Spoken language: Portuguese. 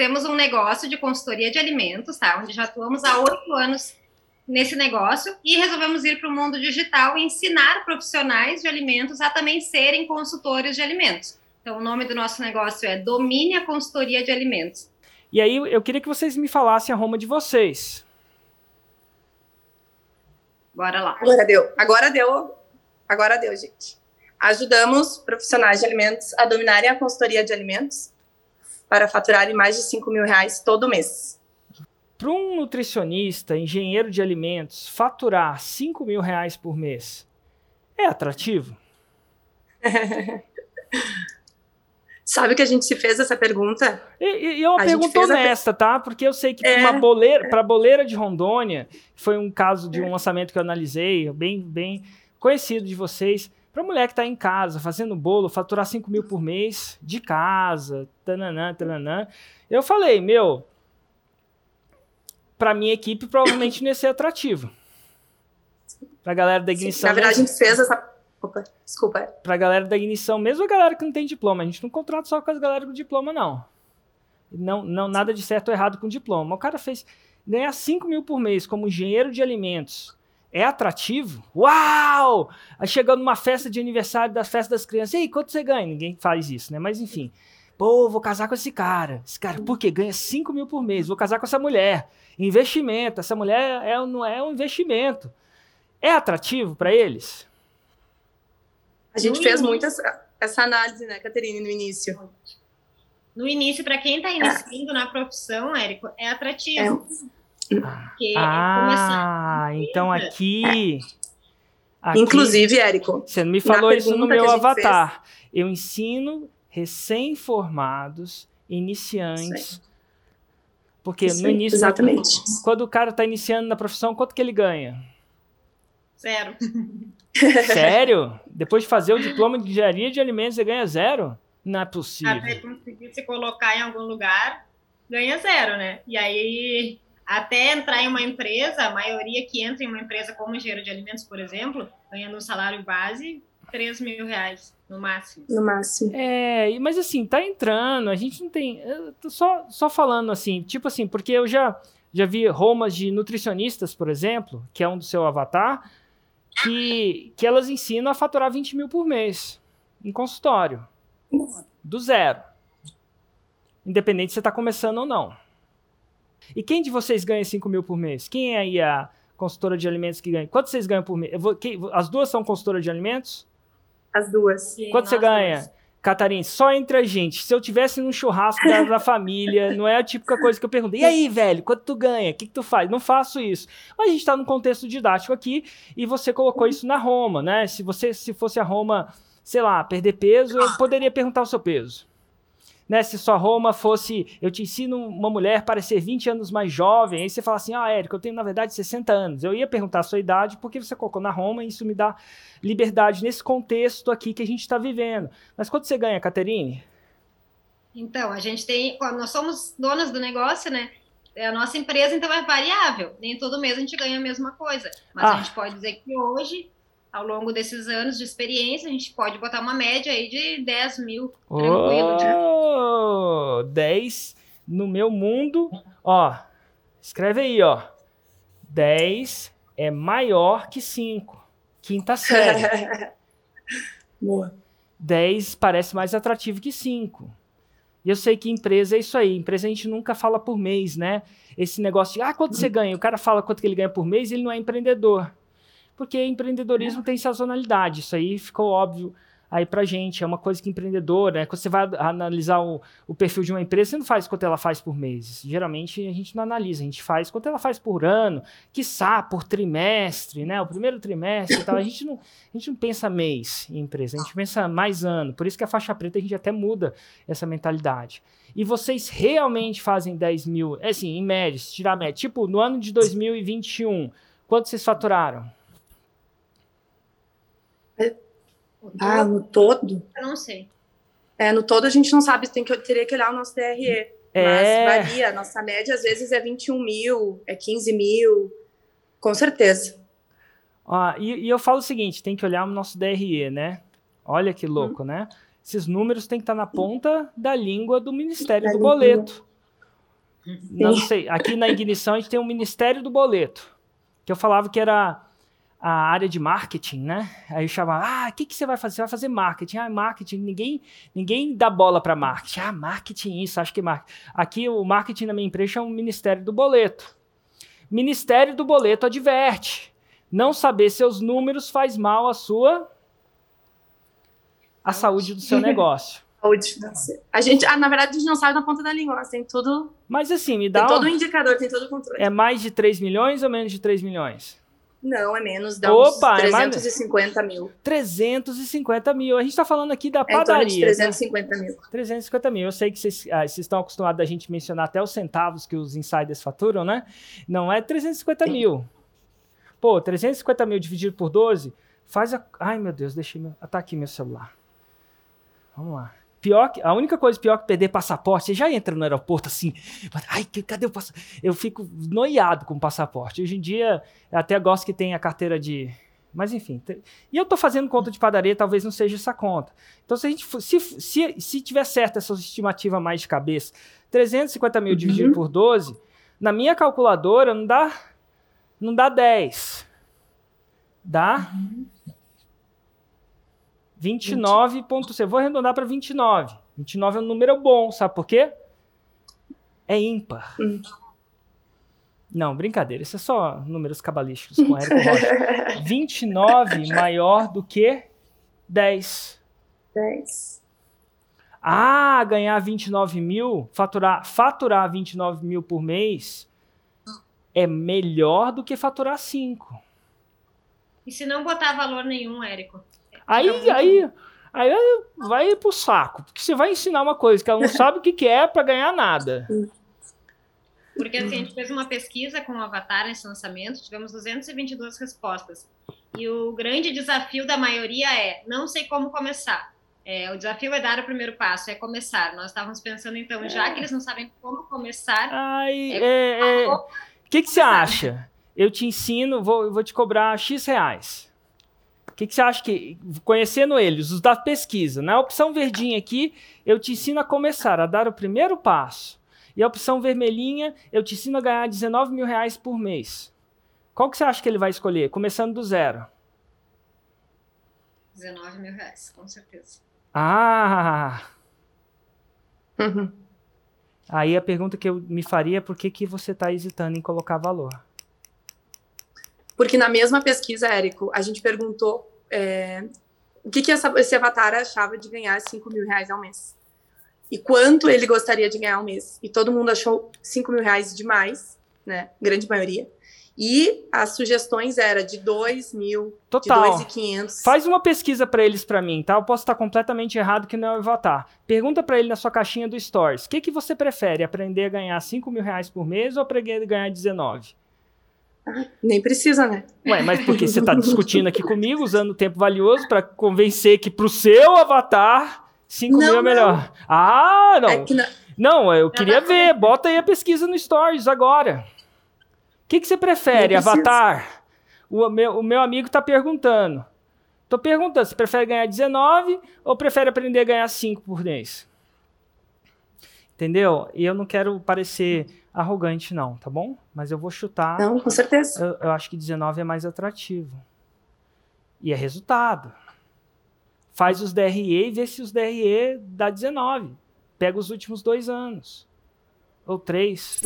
temos um negócio de consultoria de alimentos, tá? Onde já atuamos há oito anos nesse negócio e resolvemos ir para o mundo digital e ensinar profissionais de alimentos a também serem consultores de alimentos. Então, o nome do nosso negócio é Domine a Consultoria de Alimentos. E aí, eu queria que vocês me falassem a Roma de vocês. Bora lá. Agora deu. Agora deu. Agora deu, gente. Ajudamos profissionais de alimentos a dominarem a consultoria de alimentos para faturarem mais de 5 mil reais todo mês. Para um nutricionista, engenheiro de alimentos, faturar 5 mil reais por mês é atrativo? Sabe que a gente se fez essa pergunta? E, e é uma a pergunta honesta, a... tá? Porque eu sei que é... para boleira, para boleira de Rondônia, foi um caso de um lançamento que eu analisei, bem, bem conhecido de vocês. Para mulher que está em casa fazendo bolo, faturar 5 mil por mês de casa, tananã, tananã. Eu falei, meu, para minha equipe provavelmente não ia ser atrativo. Para a galera da ignição. Sim, na verdade, a gente fez essa Opa, desculpa. Pra galera da ignição, mesmo a galera que não tem diploma, a gente não contrata só com as galera com diploma, não. Não, não nada de certo ou errado com diploma. O cara fez ganhar 5 mil por mês como engenheiro de alimentos. É atrativo? Uau! Aí chegando numa festa de aniversário das festas das crianças, e aí, quanto você ganha? Ninguém faz isso, né? Mas enfim. Pô, vou casar com esse cara. Esse cara, por quê? Ganha 5 mil por mês. Vou casar com essa mulher. Investimento. Essa mulher é, não é um investimento. É atrativo para eles? A gente no fez muito essa, essa, análise, né, Caterine, no início. No início, para quem está iniciando é. na profissão, Érico, é atrativo. É. ah, então aqui, aqui, Inclusive, Érico. Você não me falou isso no meu avatar. Fez... Eu ensino recém-formados, iniciantes. Porque isso, no início, exatamente. quando o cara está iniciando na profissão, quanto que ele ganha? Zero. Sério? Depois de fazer o diploma de engenharia de alimentos, você ganha zero? Não é possível. Até conseguir se colocar em algum lugar, ganha zero, né? E aí, até entrar em uma empresa, a maioria que entra em uma empresa como engenheiro de alimentos, por exemplo, ganha no salário base 3 mil reais, no máximo. No máximo. É, mas assim, tá entrando, a gente não tem. só, só falando assim, tipo assim, porque eu já, já vi romas de nutricionistas, por exemplo, que é um do seu avatar que, que elas ensinam a faturar 20 mil por mês em consultório. Do zero. Independente se você está começando ou não. E quem de vocês ganha 5 mil por mês? Quem é aí a consultora de alimentos que ganha? Quanto vocês ganham por mês? Vou, quem, as duas são consultoras de alimentos? As duas. Sim, Quanto você ganha? Duas. Catarina, só entre a gente. Se eu tivesse num churrasco da, da, família, não é a típica coisa que eu pergunto. E aí, velho, quanto tu ganha? O que, que tu faz? Não faço isso. Mas a gente está num contexto didático aqui e você colocou isso na Roma, né? Se você se fosse a Roma, sei lá, perder peso, eu poderia perguntar o seu peso né? Se sua Roma fosse, eu te ensino uma mulher para ser 20 anos mais jovem, aí você fala assim, ah, Érico, eu tenho na verdade 60 anos. Eu ia perguntar a sua idade porque você colocou na Roma e isso me dá liberdade nesse contexto aqui que a gente está vivendo. Mas quanto você ganha, Caterine? Então, a gente tem, nós somos donas do negócio, né? É a nossa empresa, então é variável. Nem todo mês a gente ganha a mesma coisa. Mas ah. a gente pode dizer que hoje ao longo desses anos de experiência, a gente pode botar uma média aí de 10 mil tranquilo. Oh, 10 no meu mundo, ó, escreve aí, ó, 10 é maior que 5, quinta série. Boa. 10 parece mais atrativo que 5. E eu sei que empresa é isso aí. Empresa a gente nunca fala por mês, né? Esse negócio de, ah, quanto você ganha? O cara fala quanto que ele ganha por mês e ele não é empreendedor porque empreendedorismo é. tem sazonalidade. Isso aí ficou óbvio aí pra gente. É uma coisa que empreendedor, né? Quando você vai analisar o, o perfil de uma empresa, você não faz quanto ela faz por mês. Geralmente a gente não analisa, a gente faz quanto ela faz por ano, quiçá por trimestre, né? O primeiro trimestre e tal. A gente não, a gente não pensa mês em empresa, a gente pensa mais ano. Por isso que a faixa preta a gente até muda essa mentalidade. E vocês realmente fazem 10 mil, é assim, em média, se tirar a média. Tipo, no ano de 2021, quanto vocês faturaram? Ah, no todo? Eu não sei. É, no todo a gente não sabe, tem que, teria que olhar o nosso DRE. É. Mas varia, nossa média às vezes é 21 mil, é 15 mil, com certeza. Ah, e, e, eu falo o seguinte, tem que olhar o nosso DRE, né? Olha que louco, hum. né? Esses números têm que estar na ponta da língua do Ministério da do Boleto. Não sei. Aqui na Ignição a gente tem o Ministério do Boleto, que eu falava que era a área de marketing, né? Aí eu chamava, ah, o que, que você vai fazer? Você vai fazer marketing. Ah, marketing. Ninguém, ninguém dá bola para marketing. Ah, marketing isso, acho que marketing. Aqui o marketing na minha empresa é o Ministério do Boleto. Ministério do Boleto adverte. Não saber seus números faz mal à sua à saúde do seu negócio. Saúde financeira. A gente, ah, na verdade, a gente não sabe na ponta da língua, tem tudo. Mas assim, me dá. Tem todo o um indicador, tem todo o controle. É mais de 3 milhões ou menos de 3 milhões? Não, é menos, dá Opa, uns 350 é mais... mil. 350 mil. A gente está falando aqui da padaria. É em de 350 né? mil. 350 mil. Eu sei que vocês, ah, vocês estão acostumados a gente mencionar até os centavos que os insiders faturam, né? Não é 350 Sim. mil. Pô, 350 mil dividido por 12 faz a... Ai, meu Deus, deixei meu... Ah, tá aqui meu celular. Vamos lá. Pior que, a única coisa pior que perder passaporte, você já entra no aeroporto assim, ai, cadê o passaporte? Eu fico noiado com o passaporte. Hoje em dia, eu até gosto que tenha a carteira de. Mas enfim. E eu estou fazendo conta de padaria, talvez não seja essa conta. Então, se a gente se, se, se tiver certa essa estimativa mais de cabeça, 350 mil uhum. dividido por 12, na minha calculadora não dá, não dá 10. Dá uhum. 29 ponto, eu vou arredondar para 29. 29 é um número bom, sabe por quê? É ímpar. Hum. Não, brincadeira, isso é só números cabalísticos com Érico Rocha. 29 maior do que 10. 10. Ah, ganhar 29 mil, faturar, faturar 29 mil por mês é melhor do que faturar 5. E se não botar valor nenhum, Érico? Aí, aí, aí vai pro saco. Porque você vai ensinar uma coisa que ela não sabe o que, que é para ganhar nada. Porque assim, a gente fez uma pesquisa com o Avatar nesse lançamento, tivemos 222 respostas. E o grande desafio da maioria é: não sei como começar. É, o desafio é dar o primeiro passo, é começar. Nós estávamos pensando, então, já que eles não sabem como começar. Ai, é, é, é... O que, que você acha? Eu te ensino, vou, vou te cobrar X reais que, que você acha que, conhecendo eles, os da pesquisa, na opção verdinha aqui, eu te ensino a começar, a dar o primeiro passo. E a opção vermelhinha, eu te ensino a ganhar 19 mil reais por mês. Qual que você acha que ele vai escolher, começando do zero? 19 mil reais, com certeza. Ah! Uhum. Aí a pergunta que eu me faria é por que, que você está hesitando em colocar valor? Porque na mesma pesquisa, Érico, a gente perguntou é, o que, que essa, esse avatar achava de ganhar 5 mil reais ao mês. E quanto ele gostaria de ganhar ao mês. E todo mundo achou 5 mil reais demais, né? Grande maioria. E as sugestões eram de 2 mil, Total. de 2.500. Faz uma pesquisa para eles para mim, tá? Eu posso estar completamente errado que não é o Avatar. Pergunta para ele na sua caixinha do Stories. O que, que você prefere? Aprender a ganhar 5 mil reais por mês ou aprender a ganhar 19? Nem precisa, né? Ué, mas porque você está discutindo aqui comigo, usando tempo valioso para convencer que para o seu avatar 5 mil é melhor. Não. Ah, não. É não... não, eu queria ver. Bota aí a pesquisa no Stories agora. O que, que você prefere, avatar? O meu, o meu amigo está perguntando. Estou perguntando, você prefere ganhar 19 ou prefere aprender a ganhar 5 por mês? Entendeu? E eu não quero parecer arrogante, não, tá bom? Mas eu vou chutar. Não, com certeza. Eu, eu, acho que 19 é mais atrativo. E é resultado. Faz os DRE e vê se os DRE dá 19. Pega os últimos dois anos. Ou três.